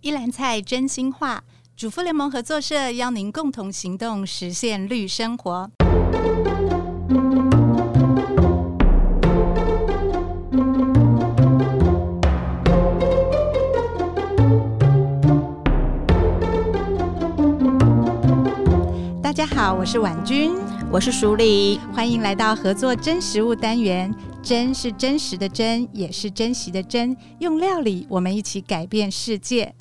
一篮菜真心话，主妇联盟合作社邀您共同行动，实现绿生活。大家好，我是婉君，我是淑丽，欢迎来到合作真食物单元。真是真实的真，也是珍惜的珍。用料理，我们一起改变世界。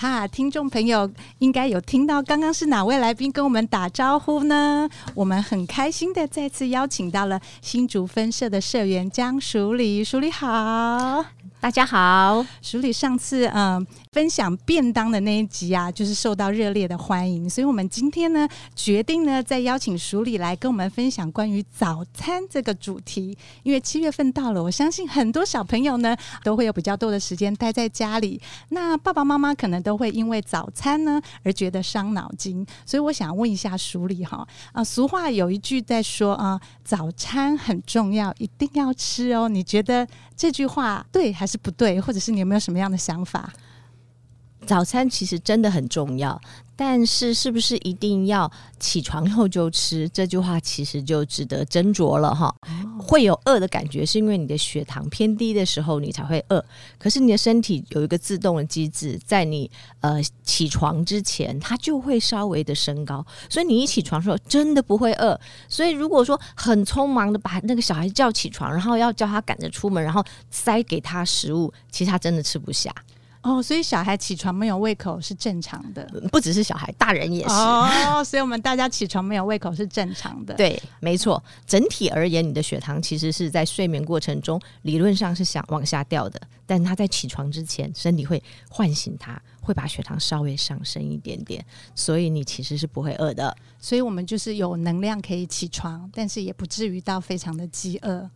哈，听众朋友应该有听到刚刚是哪位来宾跟我们打招呼呢？我们很开心的再次邀请到了新竹分社的社员江淑丽，淑丽好。大家好，淑礼上次嗯、分享便当的那一集啊，就是受到热烈的欢迎，所以我们今天呢决定呢再邀请淑礼来跟我们分享关于早餐这个主题。因为七月份到了，我相信很多小朋友呢都会有比较多的时间待在家里，那爸爸妈妈可能都会因为早餐呢而觉得伤脑筋，所以我想问一下淑礼哈啊，俗话有一句在说啊，早餐很重要，一定要吃哦，你觉得这句话对还是？不对，或者是你有没有什么样的想法？早餐其实真的很重要，但是是不是一定要起床后就吃？这句话其实就值得斟酌了哈。哦、会有饿的感觉，是因为你的血糖偏低的时候，你才会饿。可是你的身体有一个自动的机制，在你呃起床之前，它就会稍微的升高，所以你一起床的时候真的不会饿。所以如果说很匆忙的把那个小孩叫起床，然后要叫他赶着出门，然后塞给他食物，其实他真的吃不下。哦，所以小孩起床没有胃口是正常的，不只是小孩，大人也是。哦，所以我们大家起床没有胃口是正常的。对，没错。整体而言，你的血糖其实是在睡眠过程中理论上是想往下掉的，但他在起床之前，身体会唤醒他，会把血糖稍微上升一点点，所以你其实是不会饿的。所以我们就是有能量可以起床，但是也不至于到非常的饥饿。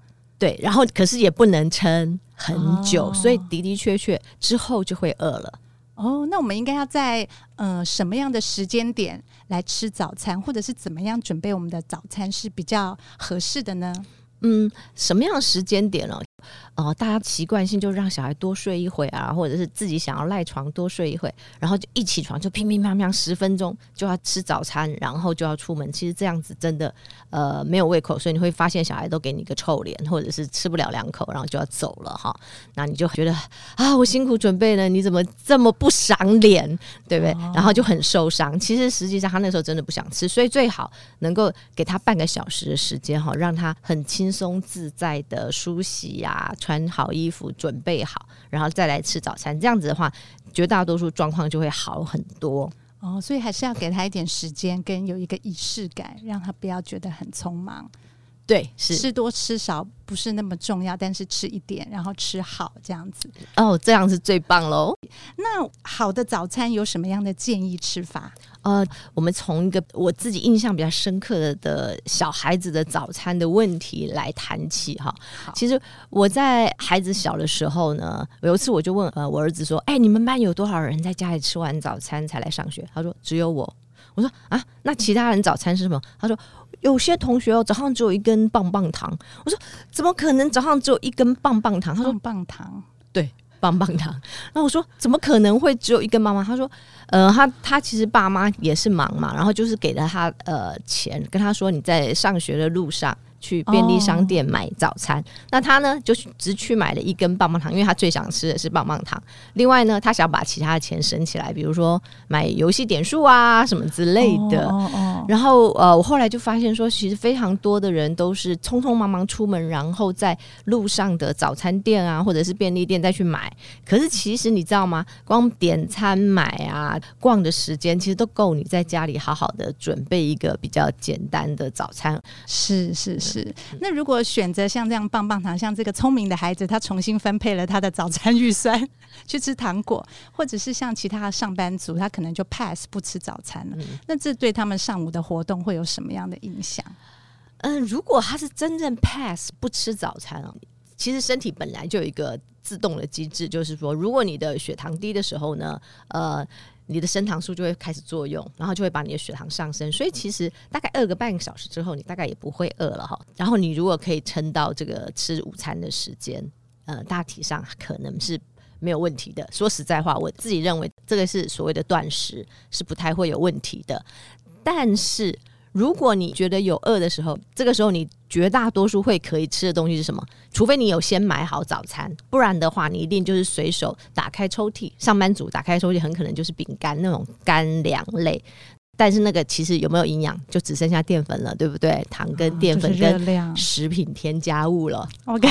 对，然后可是也不能撑很久，哦、所以的的确确之后就会饿了。哦，那我们应该要在呃什么样的时间点来吃早餐，或者是怎么样准备我们的早餐是比较合适的呢？嗯，什么样的时间点呢？哦，大家习惯性就让小孩多睡一会啊，或者是自己想要赖床多睡一会，然后就一起床就乒乒乓乓十分钟就要吃早餐，然后就要出门。其实这样子真的呃没有胃口，所以你会发现小孩都给你一个臭脸，或者是吃不了两口，然后就要走了哈。那你就觉得啊，我辛苦准备了，你怎么这么不赏脸，对不对？然后就很受伤。其实实际上他那时候真的不想吃，所以最好能够给他半个小时的时间哈，让他很轻松自在的梳洗呀、啊。穿好衣服，准备好，然后再来吃早餐。这样子的话，绝大多数状况就会好很多。哦，所以还是要给他一点时间，跟有一个仪式感，让他不要觉得很匆忙。对，是吃多吃少不是那么重要，但是吃一点，然后吃好这样子。哦，这样是最棒喽。那好的早餐有什么样的建议吃法？呃，我们从一个我自己印象比较深刻的的小孩子的早餐的问题来谈起哈。其实我在孩子小的时候呢，有一次我就问呃我儿子说：“哎，你们班有多少人在家里吃完早餐才来上学？”他说：“只有我。”我说：“啊，那其他人早餐是什么？”他说。有些同学哦，早上只有一根棒棒糖。我说怎么可能早上只有一根棒棒糖？他说棒棒糖，对，棒棒糖。然后我说怎么可能会只有一个妈妈？他说呃，他他其实爸妈也是忙嘛，然后就是给了他呃钱，跟他说你在上学的路上。去便利商店买早餐，哦、那他呢就只去买了一根棒棒糖，因为他最想吃的是棒棒糖。另外呢，他想把其他的钱省起来，比如说买游戏点数啊什么之类的。哦哦、然后呃，我后来就发现说，其实非常多的人都是匆匆忙忙出门，然后在路上的早餐店啊或者是便利店再去买。可是其实你知道吗？光点餐买啊逛的时间，其实都够你在家里好好的准备一个比较简单的早餐。是是是。是，那如果选择像这样棒棒糖，像这个聪明的孩子，他重新分配了他的早餐预算 去吃糖果，或者是像其他的上班族，他可能就 pass 不吃早餐了。嗯、那这对他们上午的活动会有什么样的影响？嗯、呃，如果他是真正 pass 不吃早餐啊，其实身体本来就有一个自动的机制，就是说，如果你的血糖低的时候呢，呃。你的升糖素就会开始作用，然后就会把你的血糖上升。所以其实大概饿个半个小时之后，你大概也不会饿了哈。然后你如果可以撑到这个吃午餐的时间，呃，大体上可能是没有问题的。说实在话，我自己认为这个是所谓的断食是不太会有问题的。但是如果你觉得有饿的时候，这个时候你绝大多数会可以吃的东西是什么？除非你有先买好早餐，不然的话，你一定就是随手打开抽屉。上班族打开抽屉，很可能就是饼干那种干粮类。但是那个其实有没有营养，就只剩下淀粉了，对不对？糖跟淀粉跟食品添加物了。OK，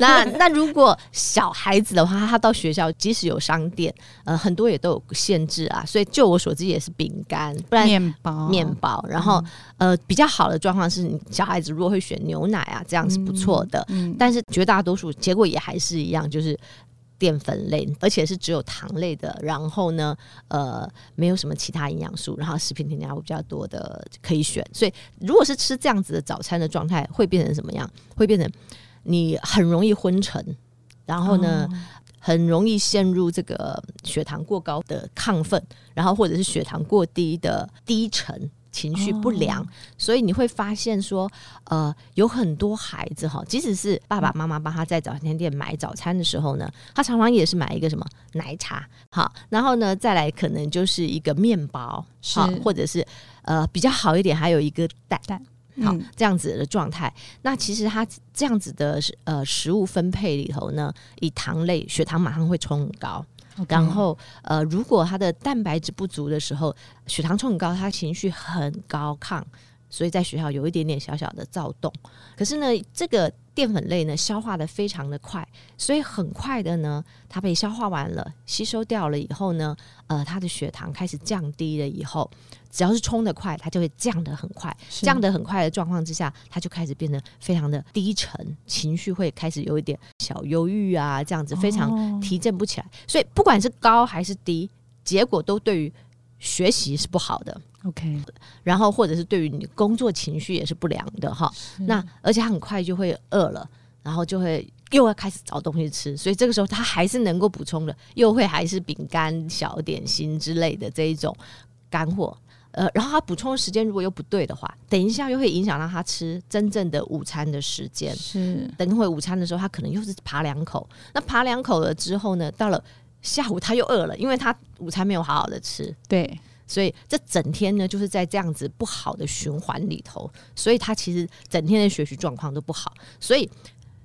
那那如果小孩子的话，他到学校即使有商店，呃，很多也都有限制啊。所以就我所知也是饼干，不然面包面包。然后、嗯、呃，比较好的状况是你小孩子如果会选牛奶啊，这样是不错的。嗯嗯、但是绝大多数结果也还是一样，就是。淀粉类，而且是只有糖类的，然后呢，呃，没有什么其他营养素，然后食品添加物比较多的可以选。所以，如果是吃这样子的早餐的状态，会变成什么样？会变成你很容易昏沉，然后呢，哦、很容易陷入这个血糖过高的亢奋，然后或者是血糖过低的低沉。情绪不良，哦、所以你会发现说，呃，有很多孩子哈，即使是爸爸妈妈帮他在早餐店买早餐的时候呢，他常常也是买一个什么奶茶，好，然后呢，再来可能就是一个面包，好，或者是呃比较好一点，还有一个蛋，蛋好、嗯、这样子的状态。那其实他这样子的呃食物分配里头呢，以糖类血糖马上会冲很高。然后，呃，如果他的蛋白质不足的时候，血糖冲很高，他情绪很高亢，所以在学校有一点点小小的躁动。可是呢，这个淀粉类呢，消化的非常的快，所以很快的呢，它被消化完了，吸收掉了以后呢，呃，它的血糖开始降低了以后。只要是冲得快，它就会降得很快。降得很快的状况之下，它就开始变得非常的低沉，情绪会开始有一点小忧郁啊，这样子非常提振不起来。哦、所以不管是高还是低，结果都对于学习是不好的。OK，然后或者是对于你工作情绪也是不良的哈。那而且他很快就会饿了，然后就会又要开始找东西吃，所以这个时候他还是能够补充的，又会还是饼干、小点心之类的这一种干货。呃，然后他补充的时间如果又不对的话，等一下又会影响到他吃真正的午餐的时间。是，等会午餐的时候，他可能又是扒两口。那扒两口了之后呢，到了下午他又饿了，因为他午餐没有好好的吃。对，所以这整天呢就是在这样子不好的循环里头，所以他其实整天的学习状况都不好。所以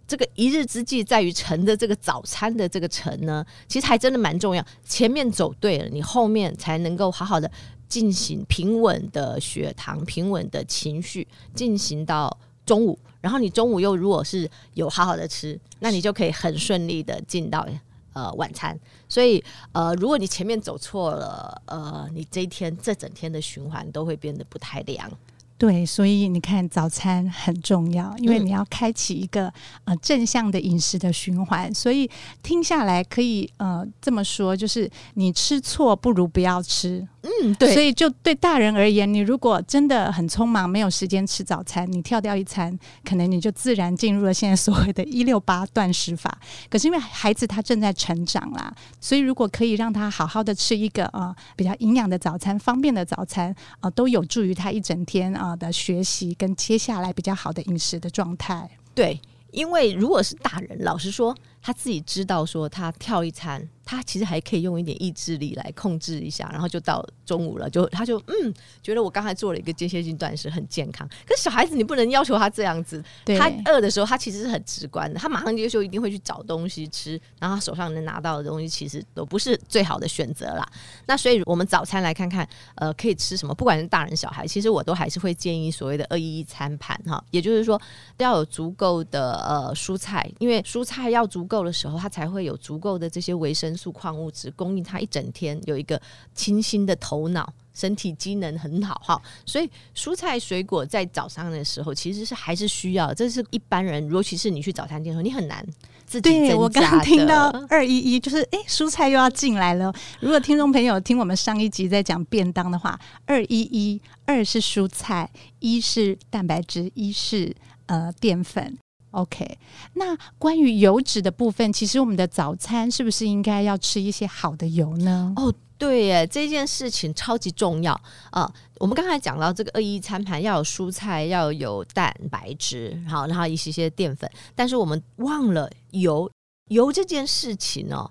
这个一日之计在于晨的这个早餐的这个晨呢，其实还真的蛮重要。前面走对了，你后面才能够好好的。进行平稳的血糖、平稳的情绪，进行到中午，然后你中午又如果是有好好的吃，那你就可以很顺利的进到呃晚餐。所以呃，如果你前面走错了，呃，你这一天这整天的循环都会变得不太良。对，所以你看，早餐很重要，因为你要开启一个呃正向的饮食的循环。所以听下来可以呃这么说，就是你吃错不如不要吃。嗯，对。所以就对大人而言，你如果真的很匆忙，没有时间吃早餐，你跳掉一餐，可能你就自然进入了现在所谓的一六八断食法。可是因为孩子他正在成长啦，所以如果可以让他好好的吃一个啊、呃、比较营养的早餐、方便的早餐啊、呃，都有助于他一整天啊。呃的学习跟接下来比较好的饮食的状态，对，因为如果是大人，老实说，他自己知道说他跳一餐。他其实还可以用一点意志力来控制一下，然后就到中午了，就他就嗯，觉得我刚才做了一个间歇性断食很健康。可是小孩子你不能要求他这样子，他饿的时候他其实是很直观的，他马上就就一定会去找东西吃，然后他手上能拿到的东西其实都不是最好的选择啦。那所以我们早餐来看看，呃，可以吃什么？不管是大人小孩，其实我都还是会建议所谓的二一一餐盘哈，也就是说要有足够的呃蔬菜，因为蔬菜要足够的时候，它才会有足够的这些维生素。矿物质供应它一整天，有一个清新的头脑，身体机能很好哈。所以蔬菜水果在早上的时候其实是还是需要，这是一般人，尤其是你去早餐店的时候，你很难自己我刚刚听到二一一，就是哎，蔬菜又要进来了。如果听众朋友听我们上一集在讲便当的话，二一一，二是蔬菜，一是蛋白质，一是呃淀粉。OK，那关于油脂的部分，其实我们的早餐是不是应该要吃一些好的油呢？哦，对耶，这件事情超级重要啊，呃！我们刚才讲到这个二一餐盘要有蔬菜，要有蛋白质，好，然后一些些淀粉，但是我们忘了油，油这件事情哦。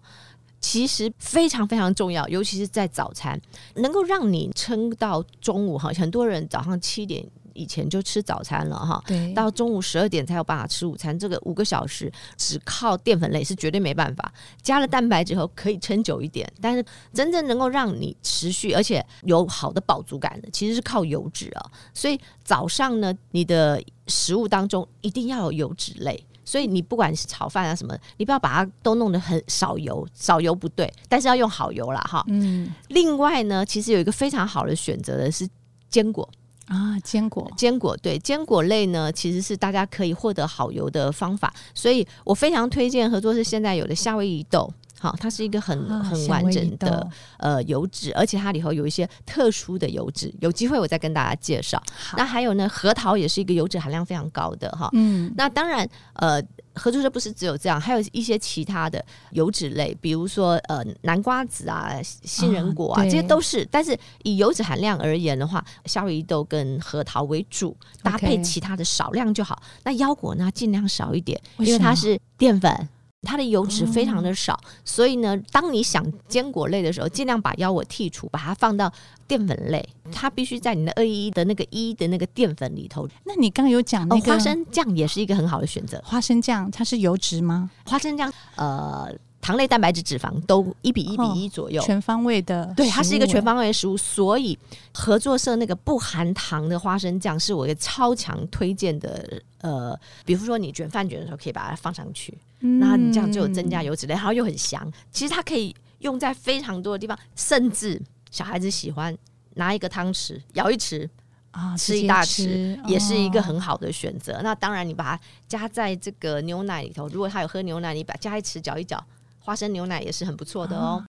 其实非常非常重要，尤其是在早餐，能够让你撑到中午哈。很多人早上七点以前就吃早餐了哈，对，到中午十二点才有办法吃午餐。这个五个小时只靠淀粉类是绝对没办法，加了蛋白质后可以撑久一点，但是真正能够让你持续而且有好的饱足感的，其实是靠油脂啊。所以早上呢，你的食物当中一定要有油脂类。所以你不管是炒饭啊什么，你不要把它都弄得很少油，少油不对，但是要用好油啦哈。嗯。另外呢，其实有一个非常好的选择的是坚果啊，坚果，坚果对，坚果类呢其实是大家可以获得好油的方法，所以我非常推荐合作社现在有的夏威夷豆。好，它是一个很很完整的呃油脂，而且它里头有一些特殊的油脂，有机会我再跟大家介绍。那还有呢，核桃也是一个油脂含量非常高的哈。嗯，那当然呃，合作社不是只有这样，还有一些其他的油脂类，比如说呃南瓜子啊、杏仁果啊，啊这些都是。但是以油脂含量而言的话，夏威夷豆跟核桃为主，搭配其他的少量就好。那腰果呢，尽量少一点，因为它是淀粉。它的油脂非常的少，哦，所以呢，当你想坚果类的时候，尽量把腰果剔除，把它放到淀粉类。它必须在你的二一一的那个一的那个淀粉里头。那你刚刚有讲那个、哦、花生酱也是一个很好的选择。花生酱它是油脂吗？花生酱呃。糖类、蛋白质、脂肪都一比一比一左右，全方位的。对，它是一个全方位的食物，所以合作社那个不含糖的花生酱是我一个超强推荐的。呃，比如说你卷饭卷的时候，可以把它放上去，那、嗯、你这样就有增加油脂类，然后又很香。其实它可以用在非常多的地方，甚至小孩子喜欢拿一个汤匙舀一匙啊，吃一大匙，也是一个很好的选择。哦、那当然，你把它加在这个牛奶里头，如果他有喝牛奶，你把加一匙搅一搅。花生牛奶也是很不错的哦。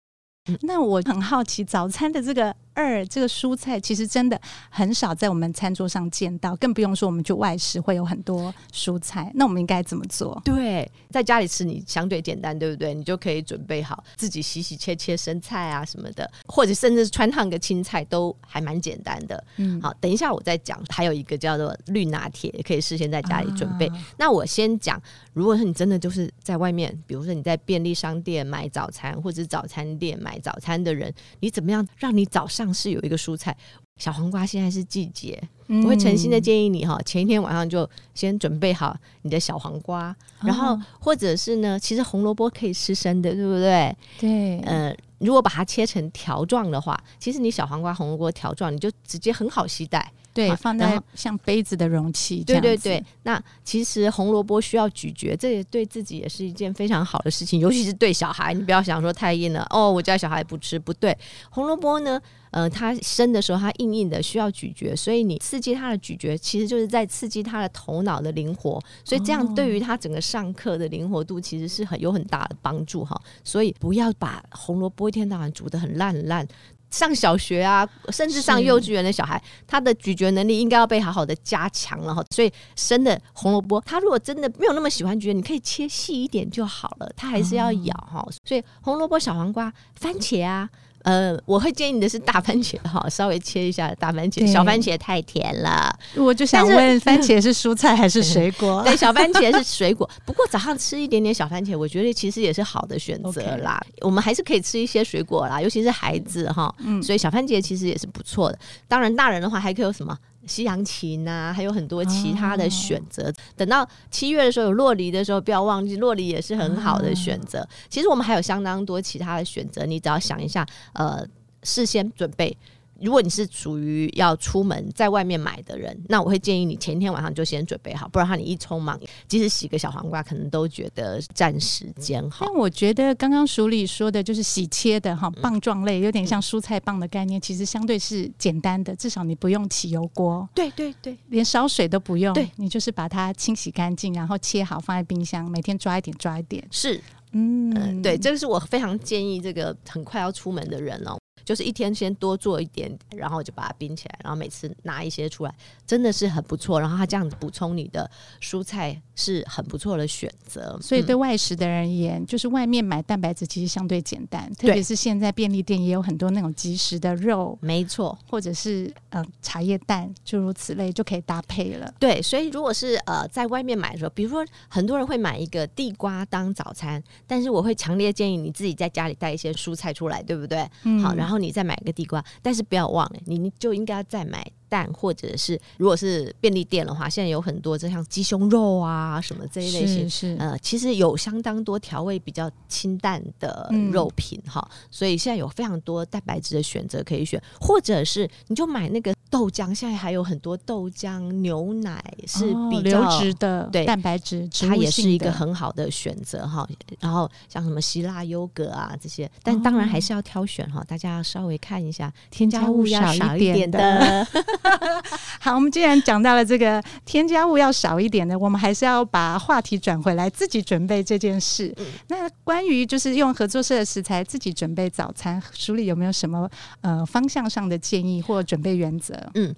那我很好奇，早餐的这个。二这个蔬菜其实真的很少在我们餐桌上见到，更不用说我们去外食会有很多蔬菜。那我们应该怎么做？对，在家里吃你相对简单，对不对？你就可以准备好自己洗洗切切生菜啊什么的，或者甚至是汆烫个青菜都还蛮简单的。嗯，好，等一下我再讲。还有一个叫做绿拿铁，也可以事先在家里准备。啊、那我先讲，如果说你真的就是在外面，比如说你在便利商店买早餐，或者是早餐店买早餐的人，你怎么样让你早上是有一个蔬菜，小黄瓜现在是季节，嗯、我会诚心的建议你哈，前一天晚上就先准备好你的小黄瓜，然后或者是呢，其实红萝卜可以吃生的，对不对？对，呃，如果把它切成条状的话，其实你小黄瓜、红萝卜条状，你就直接很好携带。对，放在像杯子的容器。对对对，那其实红萝卜需要咀嚼，这也对自己也是一件非常好的事情，尤其是对小孩。你不要想说太硬了哦，我家小孩不吃，不对。红萝卜呢，呃，它生的时候它硬硬的，需要咀嚼，所以你刺激它的咀嚼，其实就是在刺激它的头脑的灵活，所以这样对于它整个上课的灵活度其实是很有很大的帮助哈。所以不要把红萝卜一天到晚煮的很烂很烂。上小学啊，甚至上幼稚园的小孩，他的咀嚼能力应该要被好好的加强了哈。所以生的红萝卜，他如果真的没有那么喜欢咀嚼，你可以切细一点就好了，他还是要咬哈。哦、所以红萝卜、小黄瓜、番茄啊。呃，我会建议你的是大番茄哈，稍微切一下大番茄，小番茄太甜了。我就想问，番茄是蔬菜还是水果？对，小番茄是水果。不过早上吃一点点小番茄，我觉得其实也是好的选择啦。我们还是可以吃一些水果啦，尤其是孩子哈。嗯，所以小番茄其实也是不错的。当然，大人的话还可以有什么？西洋芹呐、啊，还有很多其他的选择。哦、等到七月的时候有洛梨的时候，不要忘记洛梨也是很好的选择。哦、其实我们还有相当多其他的选择，你只要想一下，呃，事先准备。如果你是属于要出门在外面买的人，那我会建议你前一天晚上就先准备好，不然的话你一匆忙，即使洗个小黄瓜，可能都觉得占时间。哈，但我觉得刚刚淑礼说的就是洗切的哈棒状类，有点像蔬菜棒的概念，其实相对是简单的，至少你不用起油锅。对对对，连烧水都不用。对，你就是把它清洗干净，然后切好放在冰箱，每天抓一点抓一点。是，嗯、呃，对，这个是我非常建议这个很快要出门的人哦。就是一天先多做一点，然后就把它冰起来，然后每次拿一些出来，真的是很不错。然后它这样子补充你的蔬菜是很不错的选择。所以对外食的人而言，嗯、就是外面买蛋白质其实相对简单，特别是现在便利店也有很多那种即食的肉，没错，或者是呃茶叶蛋诸如此类就可以搭配了。对，所以如果是呃在外面买的时候，比如说很多人会买一个地瓜当早餐，但是我会强烈建议你自己在家里带一些蔬菜出来，对不对？嗯、好，然后你再买一个地瓜，但是不要忘了，你就应该要再买。蛋或者是如果是便利店的话，现在有很多，就像鸡胸肉啊什么这一类型，是是呃，其实有相当多调味比较清淡的肉品哈、嗯，所以现在有非常多蛋白质的选择可以选，或者是你就买那个豆浆，现在还有很多豆浆牛奶是比较流质的，对蛋白质，它也是一个很好的选择哈。然后像什么希腊优格啊这些，但当然还是要挑选哈，大家要稍微看一下添加物要少一点的。好，我们既然讲到了这个添加物要少一点的，我们还是要把话题转回来，自己准备这件事。嗯、那关于就是用合作社的食材自己准备早餐，书里有没有什么呃方向上的建议或准备原则？嗯，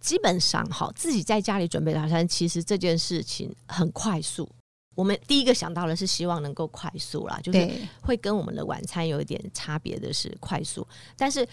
基本上哈，自己在家里准备早餐，其实这件事情很快速。我们第一个想到的是希望能够快速啦，就是会跟我们的晚餐有一点差别的是快速，但是。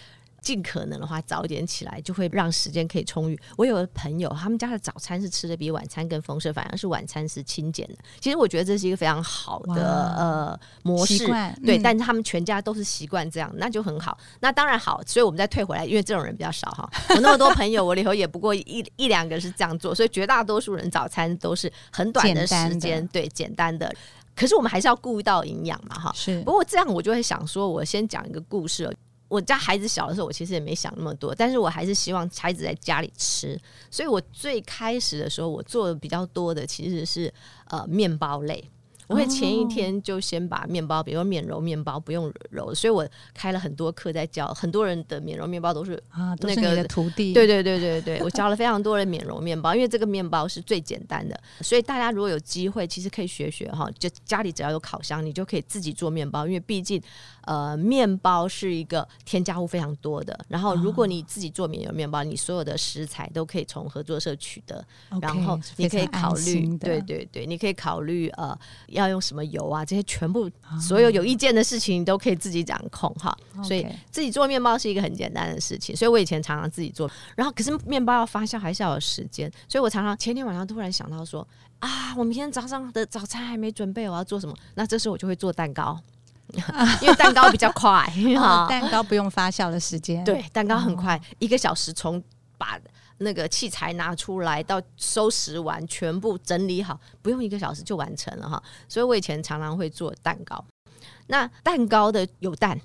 尽可能的话，早一点起来就会让时间可以充裕。我有个朋友，他们家的早餐是吃的比晚餐更丰盛，反而是晚餐是清简的。其实我觉得这是一个非常好的呃模式，对、嗯。但是他们全家都是习惯这样，那就很好。那当然好，所以我们再退回来，因为这种人比较少哈。我那么多朋友，我里头也不过一一两个是这样做，所以绝大多数人早餐都是很短的时间，对，简单的。可是我们还是要顾到营养嘛，哈。是。不过这样我就会想说，我先讲一个故事。我家孩子小的时候，我其实也没想那么多，但是我还是希望孩子在家里吃，所以我最开始的时候，我做的比较多的其实是呃面包类。我会前一天就先把面包，比如说免揉面包不用揉，所以我开了很多课在教很多人的免揉面包都是啊，都是你的徒弟，对对对对对，我教了非常多人免揉面包，因为这个面包是最简单的，所以大家如果有机会，其实可以学学哈，就家里只要有烤箱，你就可以自己做面包，因为毕竟呃面包是一个添加物非常多的，然后如果你自己做免揉面包，你所有的食材都可以从合作社取得，然后你可以考虑，对对对，你可以考虑呃。要用什么油啊？这些全部所有有意见的事情，你都可以自己掌控哈。所以自己做面包是一个很简单的事情。所以我以前常常自己做，然后可是面包要发酵还是要有时间，所以我常常前天晚上突然想到说啊，我明天早上的早餐还没准备，我要做什么？那这时候我就会做蛋糕，因为蛋糕比较快，蛋糕不用发酵的时间，对，蛋糕很快，一个小时从把。那个器材拿出来，到收拾完，全部整理好，不用一个小时就完成了哈。所以我以前常常会做蛋糕。那蛋糕的有蛋，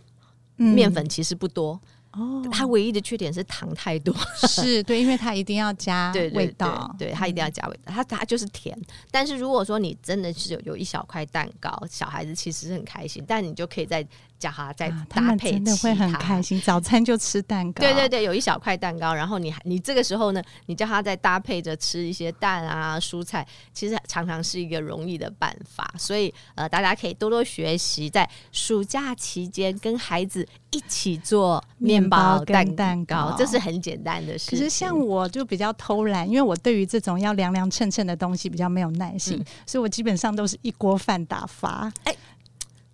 面粉其实不多哦。它唯一的缺点是糖太多，是对，因为它一定要加 味道，对，它一定要加味道，它它就是甜。但是如果说你真的是有有一小块蛋糕，小孩子其实是很开心，但你就可以再。叫他再搭配，真的会很开心。早餐就吃蛋糕，对对对，有一小块蛋糕，然后你你这个时候呢，你叫他再搭配着吃一些蛋啊蔬菜，其实常常是一个容易的办法。所以呃，大家可以多多学习，在暑假期间跟孩子一起做面包跟蛋糕，这是很简单的事。可是像我就比较偷懒，因为我对于这种要凉凉称称的东西比较没有耐心，嗯、所以我基本上都是一锅饭打发。哎。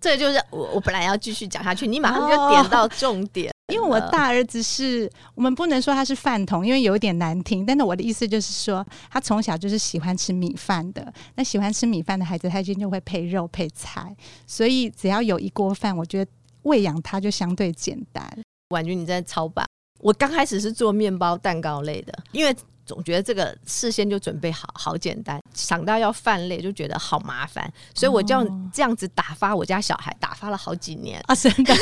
这就是我我本来要继续讲下去，你马上就点到重点。哦，因为我大儿子是我们不能说他是饭桶，因为有一点难听。但是我的意思就是说，他从小就是喜欢吃米饭的。那喜欢吃米饭的孩子，他今天就会配肉配菜，所以只要有一锅饭，我觉得喂养它就相对简单。婉君，你在超棒？我刚开始是做面包、蛋糕类的，因为。总觉得这个事先就准备好好简单，想到要饭类就觉得好麻烦，所以我就这样子打发我家小孩，打发了好几年啊，真的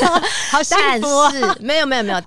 好幸福啊。但是没有没有没有，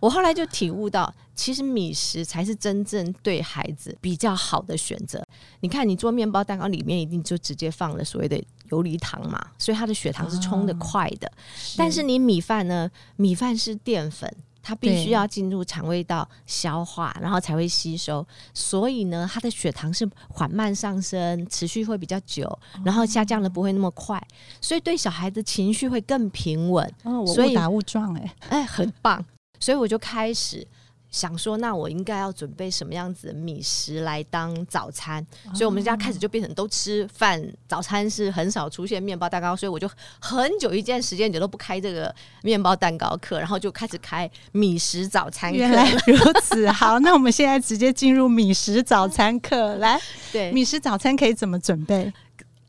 我后来就体悟到，其实米食才是真正对孩子比较好的选择。你看，你做面包蛋糕里面一定就直接放了所谓的游离糖嘛，所以它的血糖是冲的快的。但是你米饭呢？米饭是淀粉。它必须要进入肠胃道消化，然后才会吸收。所以呢，它的血糖是缓慢上升，持续会比较久，然后下降的不会那么快。所以对小孩子情绪会更平稳。哦，我误打误撞哎、欸，哎，很棒。所以我就开始想说，那我应该要准备什么样子的米食来当早餐？所以我们家开始就变成都吃饭，早餐是很少出现面包蛋糕，所以我就很久一段时间就都不开这个面包蛋糕课，然后就开始开米食早餐课。原来 如此，好，那我们现在直接进入米食早餐课，来，对，米食早餐可以怎么准备？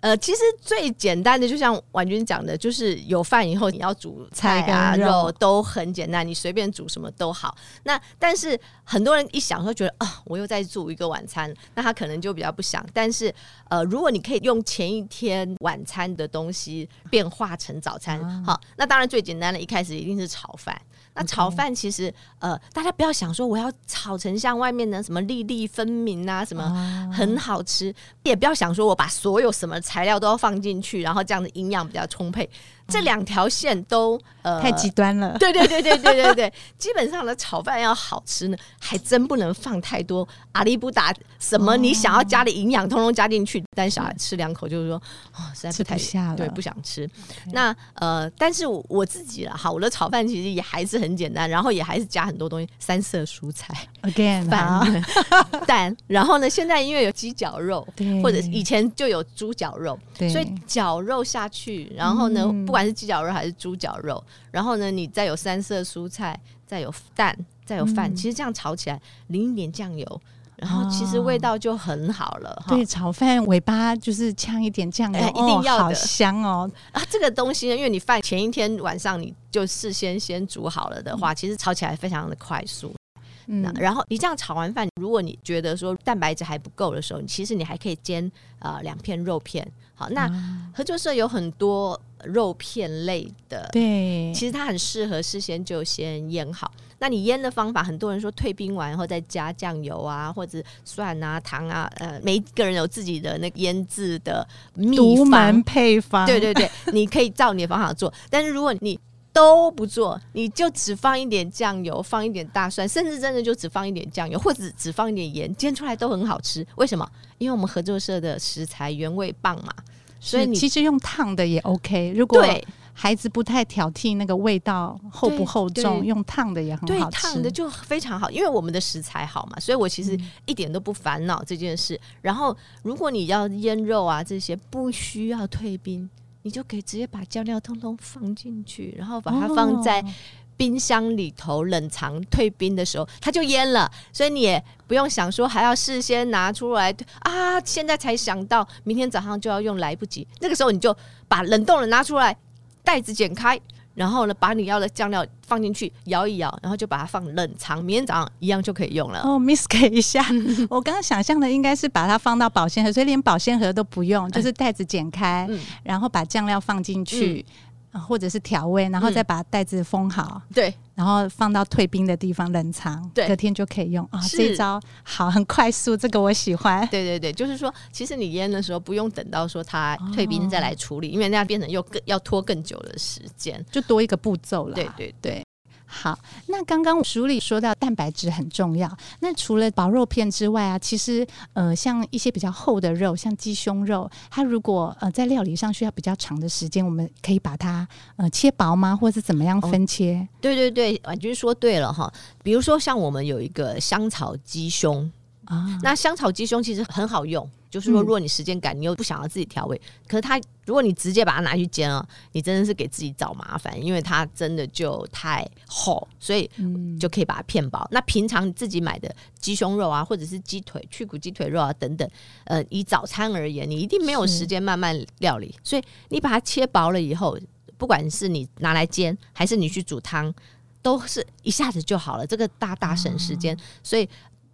呃，其实最简单的，就像婉君讲的，就是有饭以后，你要煮菜啊、肉，肉都很简单，你随便煮什么都好。那但是很多人一想说，觉得啊，我又在煮一个晚餐，那他可能就比较不想。但是呃，如果你可以用前一天晚餐的东西变化成早餐，啊、好，那当然最简单的，一开始一定是炒饭。那炒饭其实，呃，大家不要想说我要炒成像外面的什么粒粒分明啊，什么很好吃，也不要想说我把所有什么材料都要放进去，然后这样的营养比较充沛。这两条线都呃太极端了，对对对对对对。对，基本上的炒饭要好吃呢，还真不能放太多。阿里不达什么你想要加的营养通通加进去，但小孩吃两口就是说哦实在不太下了，对不想吃。那呃，但是我我自己了哈，我的炒饭其实也还是很简单，然后也还是加很多东西，三色蔬菜，again 饭蛋，然后呢，现在因为有鸡脚肉，或者以前就有猪脚肉，所以绞肉下去，然后呢不。不管是鸡脚肉还是猪脚肉，然后呢，你再有三色蔬菜，再有蛋，再有饭，嗯、其实这样炒起来淋一点酱油，然后其实味道就很好了。哦、对，炒饭尾巴就是呛一点酱油，欸、一定要的，好香哦。啊，这个东西呢，因为你饭前一天晚上你就事先先煮好了的话，嗯、其实炒起来非常的快速。嗯，然后你这样炒完饭，如果你觉得说蛋白质还不够的时候，其实你还可以煎呃两片肉片。好，那合作社有很多肉片类的，对，其实它很适合事先就先腌好。那你腌的方法，很多人说退冰完后再加酱油啊，或者蒜啊、糖啊，呃，每一个人有自己的那个腌制的秘方独门配方。对对对，你可以照你的方法做，但是如果你都不做，你就只放一点酱油，放一点大蒜，甚至真的就只放一点酱油，或者只放一点盐，煎出来都很好吃。为什么？因为我们合作社的食材原味棒嘛，所以你其实用烫的也 OK。如果孩子不太挑剔那个味道厚不厚重，用烫的也很好吃。烫的就非常好，因为我们的食材好嘛，所以我其实一点都不烦恼这件事。嗯、然后，如果你要腌肉啊这些，不需要退冰，你就可以直接把酱料通通放进去，然后把它放在。冰箱里头冷藏退冰的时候，它就腌了，所以你也不用想说还要事先拿出来啊，现在才想到明天早上就要用，来不及。那个时候你就把冷冻的拿出来，袋子剪开，然后呢，把你要的酱料放进去，摇一摇，然后就把它放冷藏，明天早上一样就可以用了。哦，miss 给一下，我刚刚想象的应该是把它放到保鲜盒，所以连保鲜盒都不用，就是袋子剪开，嗯、然后把酱料放进去。嗯或者是调味，然后再把袋子封好，嗯、对，然后放到退冰的地方冷藏，对，隔天就可以用啊。这一招好，很快速，这个我喜欢。对对对，就是说，其实你腌的时候不用等到说它退冰再来处理，哦、因为那样变成又更要拖更久的时间，就多一个步骤了。对对对。好，那刚刚书里说到蛋白质很重要。那除了薄肉片之外啊，其实呃，像一些比较厚的肉，像鸡胸肉，它如果呃在料理上需要比较长的时间，我们可以把它呃切薄吗？或者是怎么样分切？哦、对对对，婉君说对了哈。比如说像我们有一个香草鸡胸啊，那香草鸡胸其实很好用。就是说，如果你时间赶，你又不想要自己调味，嗯、可是它，如果你直接把它拿去煎了，你真的是给自己找麻烦，因为它真的就太厚，所以就可以把它片薄。嗯、那平常你自己买的鸡胸肉啊，或者是鸡腿、去骨鸡腿肉啊等等，呃，以早餐而言，你一定没有时间慢慢料理，所以你把它切薄了以后，不管是你拿来煎，还是你去煮汤，都是一下子就好了，这个大大省时间，哦、所以。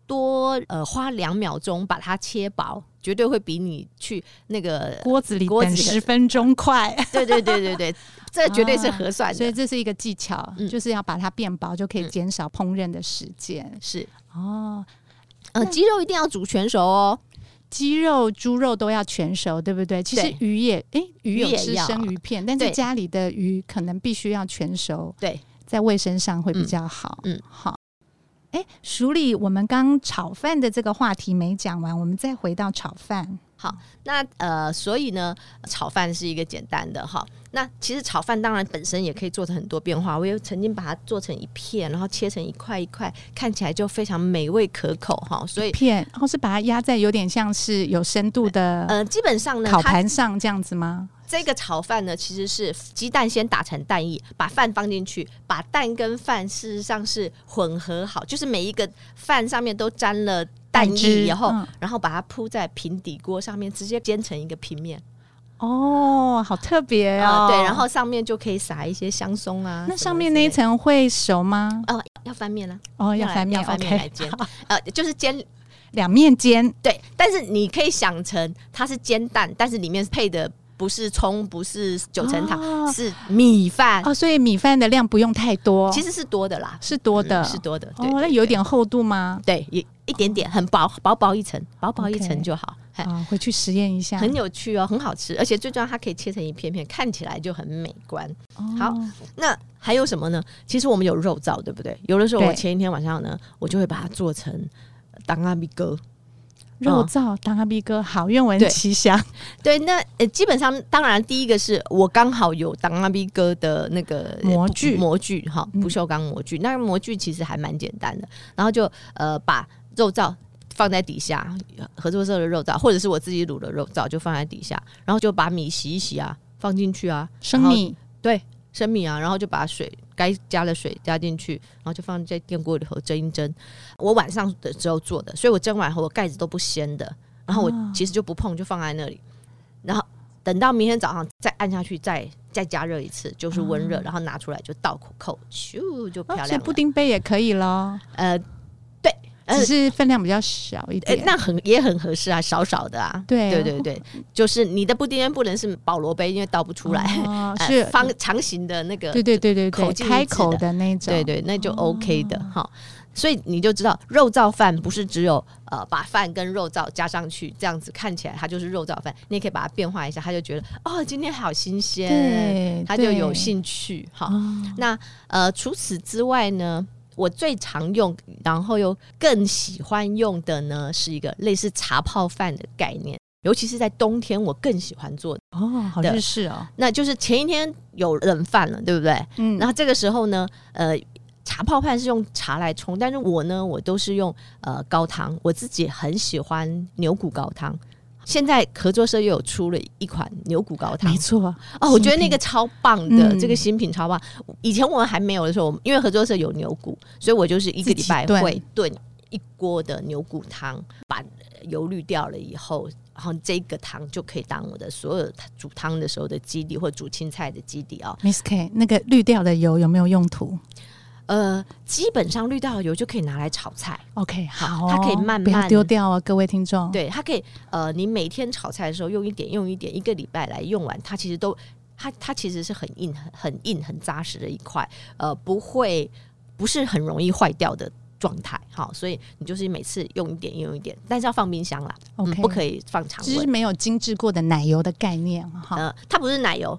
多呃花两秒钟把它切薄，绝对会比你去那个锅子里等十分钟快。对对对对对，这绝对是合算的。所以这是一个技巧，嗯、就是要把它变薄，就可以减少烹饪的时间。嗯、是哦，呃，鸡肉一定要煮全熟哦，鸡肉、猪肉都要全熟，对不对？其实鱼也，哎，鱼有吃生鱼片，但是家里的鱼可能必须要全熟，对，在卫生上会比较好。嗯，嗯好。哎，淑丽，我们刚炒饭的这个话题没讲完，我们再回到炒饭。好，那呃，所以呢，炒饭是一个简单的哈。那其实炒饭当然本身也可以做成很多变化。我也曾经把它做成一片，然后切成一块一块，看起来就非常美味可口哈。所以片，然后是把它压在有点像是有深度的呃，基本上呢，烤盘上这样子吗？这个炒饭呢，其实是鸡蛋先打成蛋液，把饭放进去，把蛋跟饭事实上是混合好，就是每一个饭上面都沾了蛋液然后，嗯、然后把它铺在平底锅上面，直接煎成一个平面。哦，好特别哦、呃！对，然后上面就可以撒一些香松啊。那上面那一层会熟吗？哦，要翻面了。哦，要翻面，要翻面来煎。呃，就是煎两面煎。对，但是你可以想成它是煎蛋，但是里面配的。不是葱，不是九层塔，哦、是米饭哦，所以米饭的量不用太多，其实是多的啦，是多的，嗯、是多的。对那有点厚度吗？对，一一点点，很薄，薄薄一层，薄薄一层就好。啊、哦，回去实验一下，很有趣哦，很好吃，而且最重要，它可以切成一片片，看起来就很美观。哦、好，那还有什么呢？其实我们有肉燥，对不对？有的时候我前一天晚上呢，我就会把它做成当阿米哥。肉燥当阿 B 哥好，愿闻其详。对，那呃，基本上当然第一个是我刚好有当阿 B 哥的那个模具，模具哈，不锈钢模具。那个模具其实还蛮简单的，然后就呃把肉燥放在底下，合作社的肉燥或者是我自己卤的肉燥就放在底下，然后就把米洗一洗啊，放进去啊，生米对。生米啊，然后就把水该加的水加进去，然后就放在电锅里头蒸一蒸。我晚上的时候做的，所以我蒸完后我盖子都不掀的，然后我其实就不碰，就放在那里。然后等到明天早上再按下去，再再加热一次，就是温热，然后拿出来就倒口扣，咻就漂亮了。布丁杯也可以了。呃，对。只是分量比较小一点，欸、那很也很合适啊，少少的啊。对对对对，就是你的布丁不能是保罗杯，因为倒不出来，哦、是方长形的那个。对对对对开口的那种。对对，那就 OK 的哈、哦。所以你就知道，肉燥饭不是只有呃把饭跟肉燥加上去这样子看起来它就是肉燥饭，你也可以把它变化一下，他就觉得哦今天好新鲜，他就有兴趣哈。那呃除此之外呢？我最常用，然后又更喜欢用的呢，是一个类似茶泡饭的概念，尤其是在冬天，我更喜欢做的哦，好日式哦。那就是前一天有冷饭了，对不对？嗯，然后这个时候呢，呃，茶泡饭是用茶来冲，但是我呢，我都是用呃高汤，我自己很喜欢牛骨高汤。现在合作社又有出了一款牛骨高汤，没错哦，我觉得那个超棒的，嗯、这个新品超棒。以前我们还没有的时候，因为合作社有牛骨，所以我就是一个礼拜会炖一锅的牛骨汤，把油滤掉了以后，然后这个汤就可以当我的所有煮汤的时候的基底，或煮青菜的基底哦。Miss K，那个滤掉的油有没有用途？呃，基本上滤掉的油就可以拿来炒菜。OK，好，它可以慢慢不要丢掉啊，各位听众。对，它可以呃，你每天炒菜的时候用一点，用一点，一个礼拜来用完，它其实都它它其实是很硬、很很硬、很扎实的一块，呃，不会不是很容易坏掉的状态。好，所以你就是每次用一点，用一点，但是要放冰箱啦，OK，嗯，不可以放常温。其实没有精致过的奶油的概念哈，呃，它不是奶油。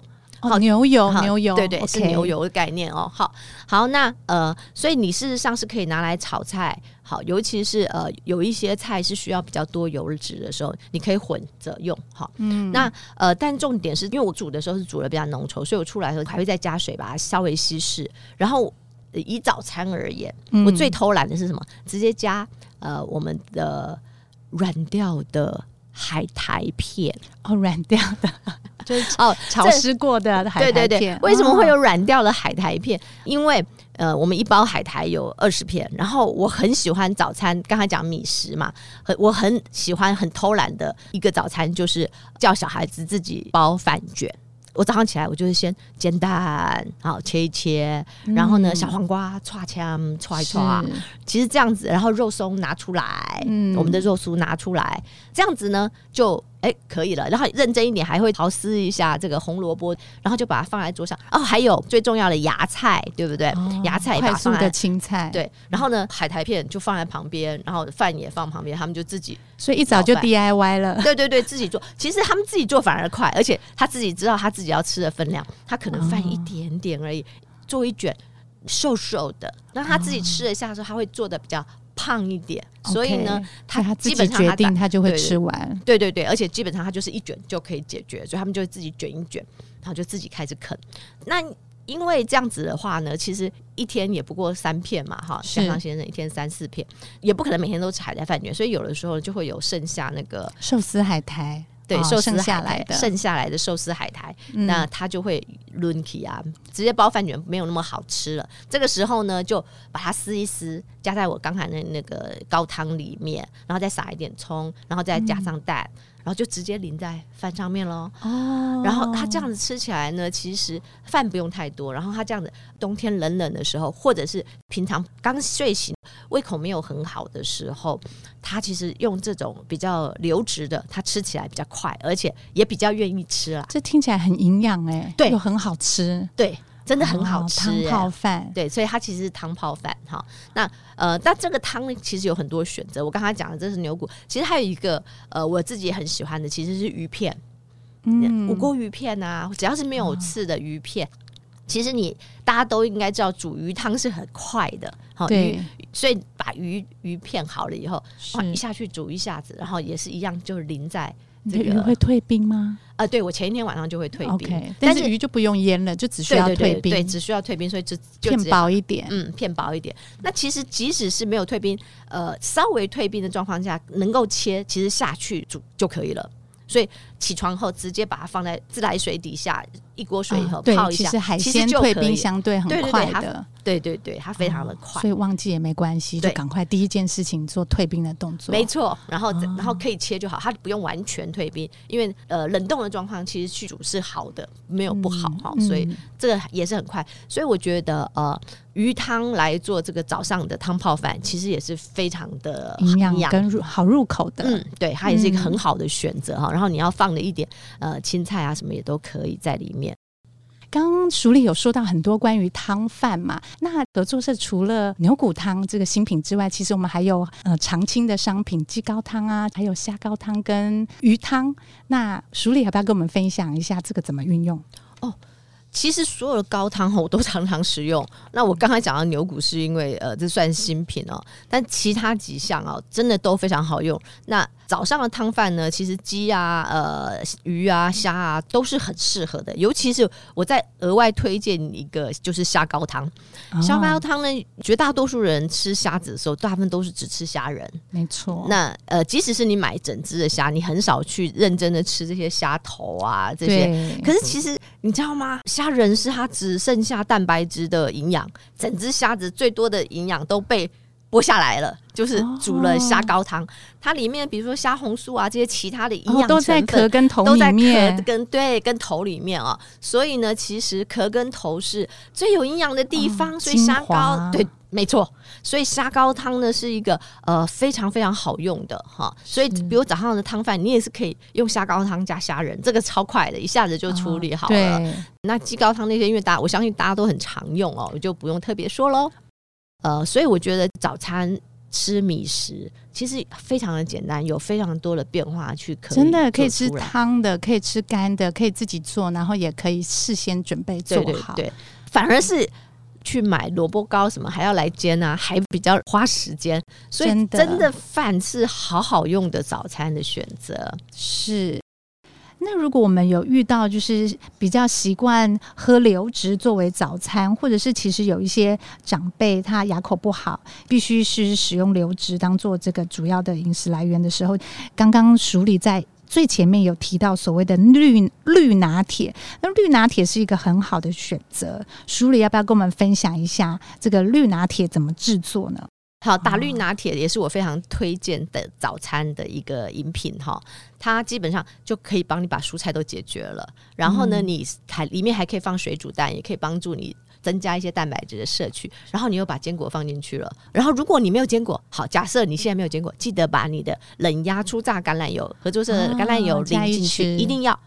好，牛油，牛油，对对是牛油的概念哦。好，好，那呃，所以你事实上是可以拿来炒菜，好，尤其是呃，有一些菜是需要比较多油脂的时候，你可以混着用，好，嗯，那呃，但重点是因为我煮的时候是煮的比较浓稠，所以我出来的时候还会再加水把它稍微稀释。然后以早餐而言，嗯、我最偷懒的是什么？直接加呃我们的软掉的海苔片哦，软掉的。就是哦，潮湿过的海苔片。对对对，为什么会有软掉的海苔片？哦、因为呃，我们一包海苔有二十片，然后我很喜欢早餐，刚才讲米食嘛，很我很喜欢很偷懒的一个早餐，就是叫小孩子自己包饭卷。我早上起来，我就是先煎蛋，好切一切，然后呢，嗯、小黄瓜歘枪歘一歘，其实这样子，然后肉松拿出来，嗯，我们的肉酥拿出来，这样子呢就。哎、欸，可以了。然后认真一点，还会刨丝一下这个红萝卜，然后就把它放在桌上。哦，还有最重要的芽菜，对不对？哦、芽菜快速的青菜。对，然后呢，海苔片就放在旁边，然后饭也放旁边，他们就自己。所以一早就 DIY 了。对对对，自己做。其实他们自己做反而快，而且他自己知道他自己要吃的分量，他可能饭一点点而已，哦、做一卷瘦瘦的，让他自己吃了一下的时候，他会做的比较。胖一点，所以呢，他他基本上决定他就会吃完。对对对，而且基本上他就是一卷就可以解决，所以他们就会自己卷一卷，然后就自己开始啃。那因为这样子的话呢，其实一天也不过三片嘛，哈，香港先生一天三四片，也不可能每天都吃海苔饭卷，所以有的时候就会有剩下那个寿司海苔。对，寿司剩下来的剩下来的寿司海苔，嗯、那它就会抡起啊，直接包饭卷没有那么好吃了。这个时候呢，就把它撕一撕，加在我刚才的那个高汤里面，然后再撒一点葱，然后再加上蛋。嗯然后就直接淋在饭上面喽。哦，然后它这样子吃起来呢，其实饭不用太多。然后它这样子，冬天冷冷的时候，或者是平常刚睡醒、胃口没有很好的时候，它其实用这种比较流质的，它吃起来比较快，而且也比较愿意吃啦。这听起来很营养哎，对，又很好吃，对。真的很好吃，汤泡饭，对，所以它其实是汤泡饭哈。那呃，但这个汤其实有很多选择。我刚才讲的这是牛骨，其实还有一个呃，我自己很喜欢的，其实是鱼片，嗯，五锅鱼片啊，只要是没有刺的鱼片，哦、其实你大家都应该知道，煮鱼汤是很快的，好，鱼，所以把鱼鱼片好了以后，哇，一下去煮一下子，然后也是一样，就淋在。这个、鱼会退冰吗？啊、呃，对，我前一天晚上就会退冰，okay, 但是鱼就不用腌了，就只需要退冰，对，对，对，对，只需要退冰，所以就，就片薄一点，嗯，片薄一点。那其实即使是没有退冰，呃，稍微退冰的状况下，能够切，其实下去煮就可以了。所以起床后直接把它放在自来水底下一锅水以后泡一下，其实海鲜退冰相对很快的，对对对，它非常的快，所以忘记也没关系，就赶快第一件事情做退冰的动作。没错，然后然后可以切就好，它不用完全退冰，因为呃冷冻的状况其实去煮是好的，没有不好哈，所以这个也是很快。所以我觉得呃鱼汤来做这个早上的汤泡饭，其实也是非常的营养跟入好入口的，嗯，对，它也是一个很好的选择哈。然后你要放了一点呃青菜啊什么也都可以在里面。刚刚淑丽有说到很多关于汤饭嘛，那合作社除了牛骨汤这个新品之外，其实我们还有呃常青的商品鸡高汤啊，还有虾高汤跟鱼汤。那淑丽要不要跟我们分享一下这个怎么运用？哦。其实所有的高汤我都常常使用。那我刚才讲到牛骨是因为呃这算新品哦，但其他几项哦真的都非常好用。那早上的汤饭呢，其实鸡啊、呃鱼啊、虾啊都是很适合的。尤其是我再额外推荐一个，就是虾膏汤。虾膏汤呢，绝大多数人吃虾子的时候，大部分都是只吃虾仁。没错。那呃，即使是你买整只的虾，你很少去认真的吃这些虾头啊这些。可是其实你知道吗？虾仁是它只剩下蛋白质的营养，整只虾子最多的营养都被剥下来了，就是煮了虾高汤。哦、它里面比如说虾红素啊这些其他的营养都在壳跟头里面，壳跟对跟头里面啊、哦。所以呢，其实壳跟头是最有营养的地方，哦、所以虾膏对。没错，所以虾高汤呢是一个呃非常非常好用的哈，所以比如早上的汤饭，你也是可以用虾高汤加虾仁，这个超快的，一下子就处理好了。哦、那鸡高汤那些，因为大家我相信大家都很常用哦，我就不用特别说喽。呃，所以我觉得早餐吃米食其实非常的简单，有非常多的变化去可以真的可以吃汤的，可以吃干的，可以自己做，然后也可以事先准备做好。对，反而是。去买萝卜糕什么还要来煎啊，还比较花时间，所以真的饭是好好用的早餐的选择。是，那如果我们有遇到就是比较习惯喝流质作为早餐，或者是其实有一些长辈他牙口不好，必须是使用流质当做这个主要的饮食来源的时候，刚刚淑丽在。最前面有提到所谓的绿绿拿铁，那绿拿铁是一个很好的选择。淑丽要不要跟我们分享一下这个绿拿铁怎么制作呢？好，打绿拿铁也是我非常推荐的早餐的一个饮品哈，它基本上就可以帮你把蔬菜都解决了，然后呢，你还里面还可以放水煮蛋，也可以帮助你。增加一些蛋白质的摄取，然后你又把坚果放进去了。然后如果你没有坚果，好，假设你现在没有坚果，记得把你的冷压初榨橄榄油、合作社橄榄油淋进去，一定要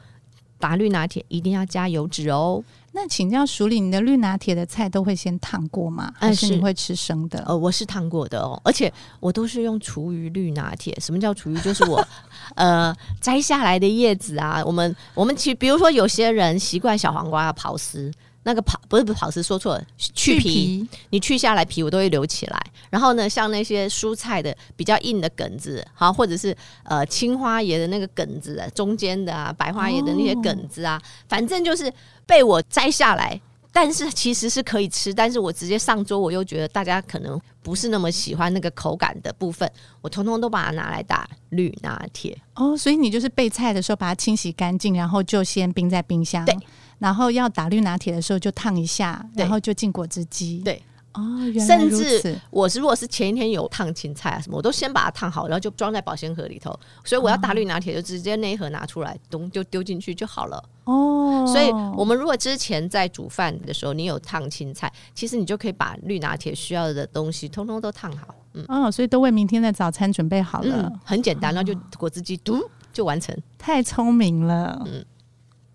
打绿拿铁，一定要加油脂哦。那请教署里，你的绿拿铁的菜都会先烫过吗？还是你会吃生的？呃，我是烫过的哦，而且我都是用厨余绿拿铁。什么叫厨余？就是我 呃摘下来的叶子啊。我们我们其实比如说有些人习惯小黄瓜要刨丝。那个跑不是不是跑丝，说错了，去皮，你去下来皮我都会留起来。然后呢，像那些蔬菜的比较硬的梗子，好，或者是呃青花椰的那个梗子，中间的啊，白花椰的那些梗子啊，哦、反正就是被我摘下来。但是其实是可以吃，但是我直接上桌，我又觉得大家可能不是那么喜欢那个口感的部分，我通通都把它拿来打绿拿铁。哦，所以你就是备菜的时候把它清洗干净，然后就先冰在冰箱。对，然后要打绿拿铁的时候就烫一下，然后就进果汁机。对。哦。甚至我是如果是前一天有烫青菜啊什么，我都先把它烫好，然后就装在保鲜盒里头。所以我要打绿拿铁，就直接那一盒拿出来，咚就丢进去就好了。哦，所以我们如果之前在煮饭的时候，你有烫青菜，其实你就可以把绿拿铁需要的东西通通都烫好。嗯，哦，所以都为明天的早餐准备好了，嗯、很简单，然后就果汁机嘟就完成。太聪明了。嗯。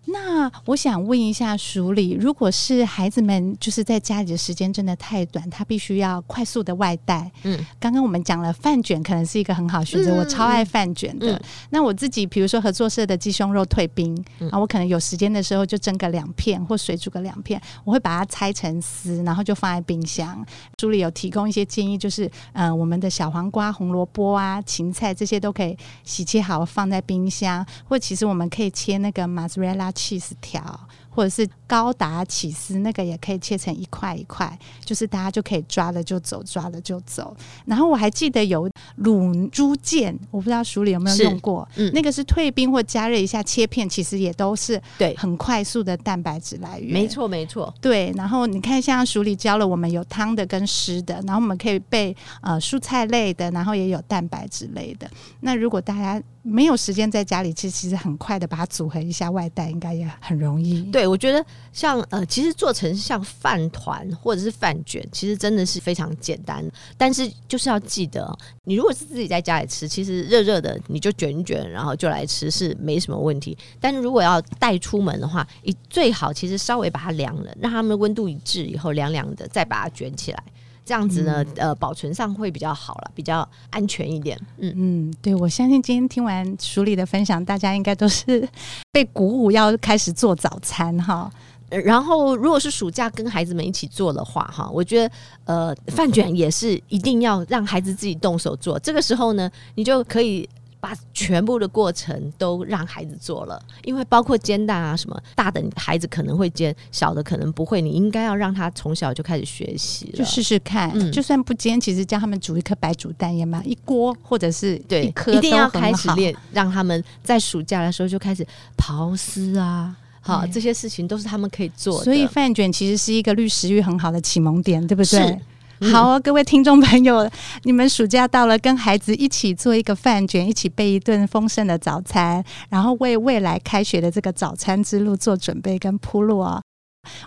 那我想问一下署理，如果是孩子们就是在家里的时间真的太短，他必须要快速的外带。嗯，刚刚我们讲了饭卷可能是一个很好选择，嗯、我超爱饭卷的。嗯、那我自己比如说合作社的鸡胸肉退冰，嗯、啊，我可能有时间的时候就蒸个两片或水煮个两片，我会把它拆成丝，然后就放在冰箱。署理有提供一些建议，就是呃，我们的小黄瓜、红萝卜啊、芹菜这些都可以洗切好放在冰箱，或其实我们可以切那个 mozzarella cheese 条，或者是高达起司，那个也可以切成一块一块，就是大家就可以抓了就走，抓了就走。然后我还记得有卤猪腱，我不知道淑礼有没有用过，嗯，那个是退冰或加热一下切片，其实也都是对很快速的蛋白质来源。没错，没错。对，然后你看，像淑礼教了我们有汤的跟湿的，然后我们可以备呃蔬菜类的，然后也有蛋白质类的。那如果大家没有时间在家里，其实其实很快的把它组合一下外带，应该也很容易。对，我觉得像呃，其实做成像饭团或者是饭卷，其实真的是非常简单。但是就是要记得，你如果是自己在家里吃，其实热热的你就卷一卷，然后就来吃是没什么问题。但是如果要带出门的话，你最好其实稍微把它凉了，让它们温度一致以后凉凉的，再把它卷起来。这样子呢，呃，保存上会比较好了，比较安全一点。嗯嗯，对，我相信今天听完淑礼的分享，大家应该都是被鼓舞要开始做早餐哈。然后，如果是暑假跟孩子们一起做的话，哈，我觉得呃，饭卷也是一定要让孩子自己动手做。这个时候呢，你就可以。把全部的过程都让孩子做了，因为包括煎蛋啊什么，大的孩子可能会煎，小的可能不会。你应该要让他从小就开始学习，就试试看。嗯、就算不煎，其实教他们煮一颗白煮蛋也蛮一锅或者是一颗，一定要开始练，让他们在暑假的时候就开始刨丝啊，好，这些事情都是他们可以做的。所以饭卷其实是一个律食欲很好的启蒙点，对不对？好，各位听众朋友，你们暑假到了，跟孩子一起做一个饭卷，一起备一顿丰盛的早餐，然后为未来开学的这个早餐之路做准备跟铺路哦。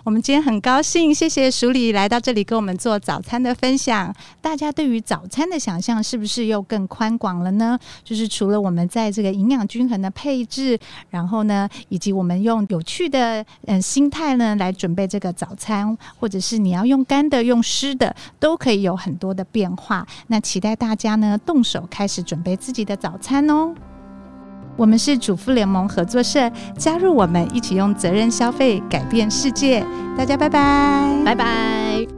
我们今天很高兴，谢谢淑礼来到这里跟我们做早餐的分享。大家对于早餐的想象是不是又更宽广了呢？就是除了我们在这个营养均衡的配置，然后呢，以及我们用有趣的嗯心态呢来准备这个早餐，或者是你要用干的、用湿的，都可以有很多的变化。那期待大家呢动手开始准备自己的早餐哦。我们是主妇联盟合作社，加入我们一起用责任消费改变世界。大家拜拜，拜拜。